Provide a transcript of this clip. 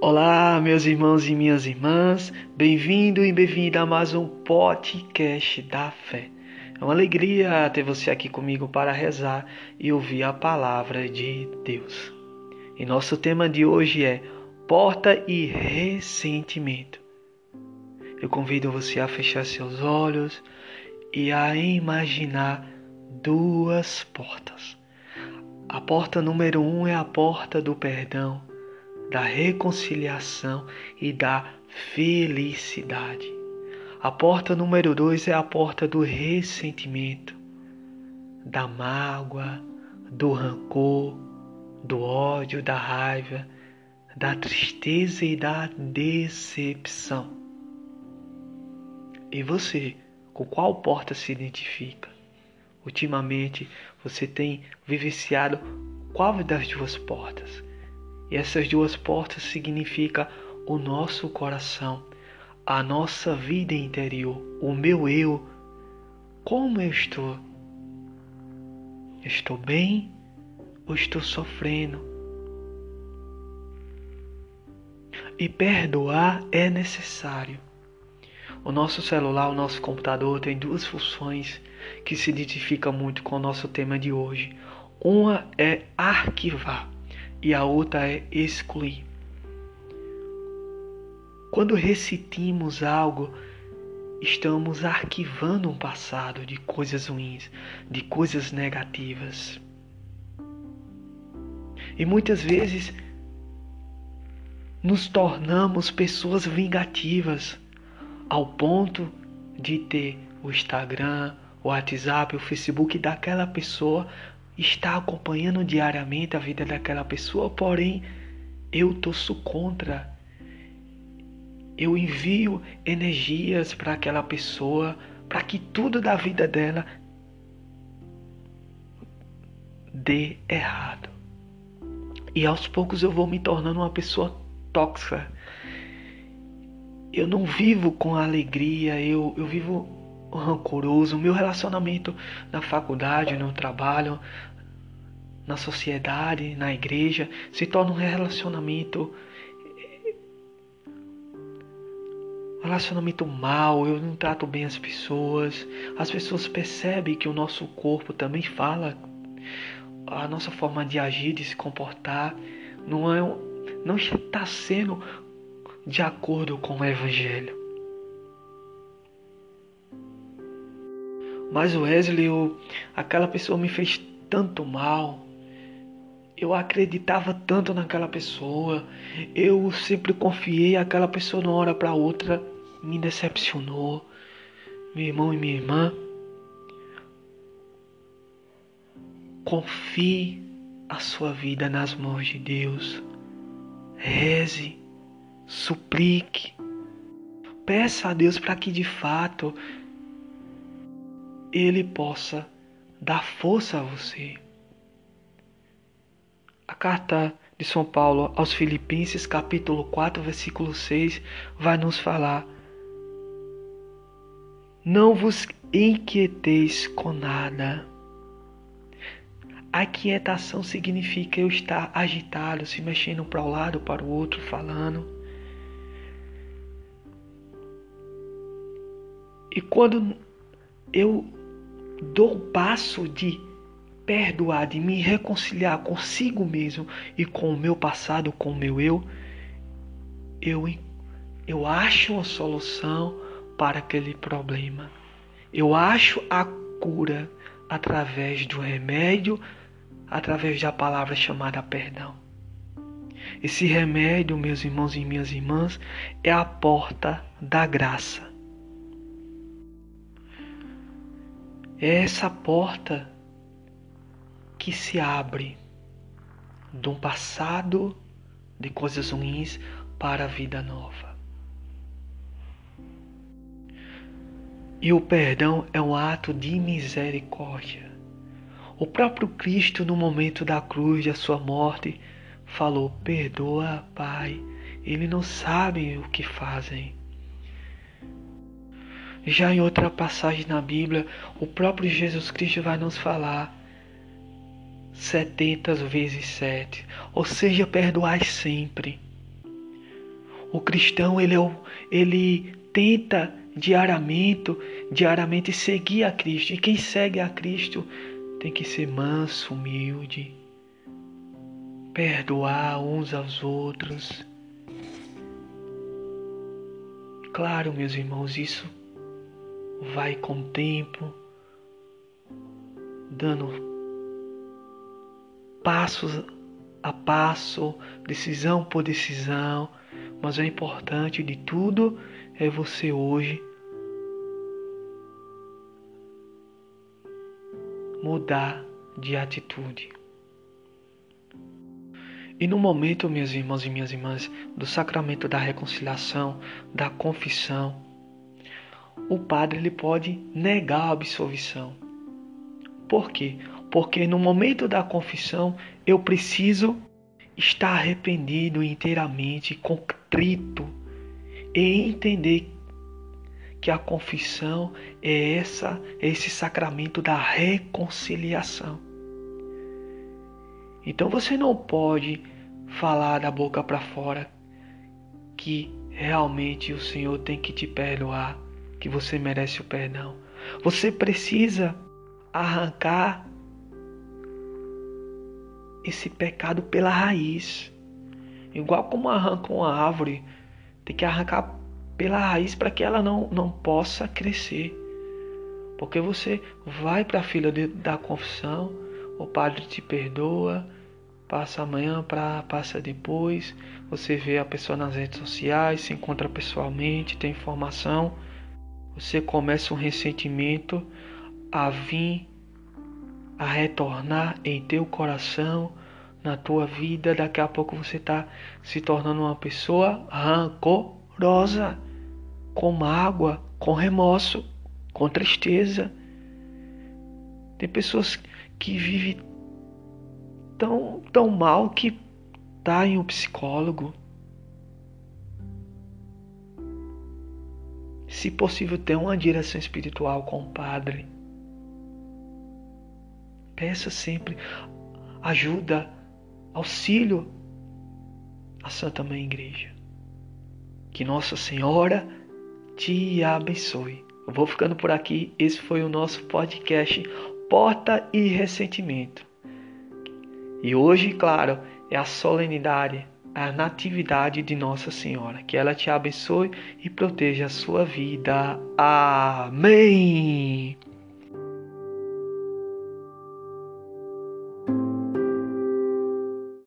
Olá, meus irmãos e minhas irmãs, bem-vindo e bem-vinda a mais um podcast da fé. É uma alegria ter você aqui comigo para rezar e ouvir a palavra de Deus. E nosso tema de hoje é porta e ressentimento. Eu convido você a fechar seus olhos e a imaginar duas portas. A porta número um é a porta do perdão da reconciliação e da felicidade. A porta número dois é a porta do ressentimento, da mágoa, do rancor, do ódio, da raiva, da tristeza e da decepção. E você, com qual porta se identifica? Ultimamente, você tem vivenciado qual das duas portas? E essas duas portas significam o nosso coração, a nossa vida interior, o meu eu. Como eu estou? Estou bem ou estou sofrendo? E perdoar é necessário. O nosso celular, o nosso computador tem duas funções que se identificam muito com o nosso tema de hoje. Uma é arquivar e a outra é excluir. Quando ressentimos algo, estamos arquivando um passado de coisas ruins, de coisas negativas. E muitas vezes nos tornamos pessoas vingativas ao ponto de ter o Instagram, o WhatsApp, o Facebook daquela pessoa está acompanhando diariamente a vida daquela pessoa, porém eu torço contra. Eu envio energias para aquela pessoa, para que tudo da vida dela dê errado. E aos poucos eu vou me tornando uma pessoa tóxica. Eu não vivo com alegria, eu, eu vivo rancoroso. Meu relacionamento na faculdade, no trabalho, na sociedade, na igreja, se torna um relacionamento relacionamento mal, eu não trato bem as pessoas. As pessoas percebem que o nosso corpo também fala a nossa forma de agir, de se comportar não é não está sendo de acordo com o evangelho. Mas o Wesley, eu, aquela pessoa me fez tanto mal. Eu acreditava tanto naquela pessoa. Eu sempre confiei, aquela pessoa de uma hora para outra me decepcionou. Meu irmão e minha irmã, confie a sua vida nas mãos de Deus. Reze, suplique, peça a Deus para que de fato Ele possa dar força a você. A carta de São Paulo aos Filipenses, capítulo 4, versículo 6, vai nos falar: Não vos inquieteis com nada. A quietação significa eu estar agitado, se mexendo para um lado, para o outro, falando. E quando eu dou o passo de perdoar, de me reconciliar consigo mesmo e com o meu passado, com o meu eu, eu, eu acho uma solução para aquele problema. Eu acho a cura através do remédio, através da palavra chamada perdão. Esse remédio, meus irmãos e minhas irmãs, é a porta da graça. É essa porta que se abre de um passado de coisas ruins para a vida nova. E o perdão é um ato de misericórdia. O próprio Cristo, no momento da cruz, da sua morte, falou: Perdoa, Pai, eles não sabem o que fazem. Já em outra passagem na Bíblia, o próprio Jesus Cristo vai nos falar 70 vezes 7, ou seja, perdoai sempre. O cristão ele, é ele tenta diariamente, diariamente seguir a Cristo. E quem segue a Cristo tem que ser manso, humilde, perdoar uns aos outros. Claro, meus irmãos, isso vai com o tempo, dando passos a passo, decisão por decisão, mas o importante de tudo é você hoje mudar de atitude. E no momento, meus irmãos e minhas irmãs, do sacramento da reconciliação, da confissão, o padre ele pode negar a absolvição. Por quê? Porque no momento da confissão eu preciso estar arrependido inteiramente, contrito e entender que a confissão é essa, é esse sacramento da reconciliação. Então você não pode falar da boca para fora que realmente o Senhor tem que te perdoar, que você merece o perdão. Você precisa arrancar esse pecado pela raiz. Igual como arranca uma árvore, tem que arrancar pela raiz para que ela não, não possa crescer. Porque você vai para a fila de, da confissão, o padre te perdoa, passa amanhã para passa depois, você vê a pessoa nas redes sociais, se encontra pessoalmente, tem informação, você começa um ressentimento a vir a retornar em teu coração, na tua vida, daqui a pouco você está se tornando uma pessoa rancorosa com mágoa, com remorso, com tristeza. Tem pessoas que vivem tão, tão mal que tá em um psicólogo. Se possível, ter uma direção espiritual com o Padre. Peça sempre ajuda, auxílio à Santa Mãe Igreja. Que Nossa Senhora te abençoe. Eu vou ficando por aqui. Esse foi o nosso podcast Porta e Ressentimento. E hoje, claro, é a solenidade, a natividade de Nossa Senhora. Que ela te abençoe e proteja a sua vida. Amém.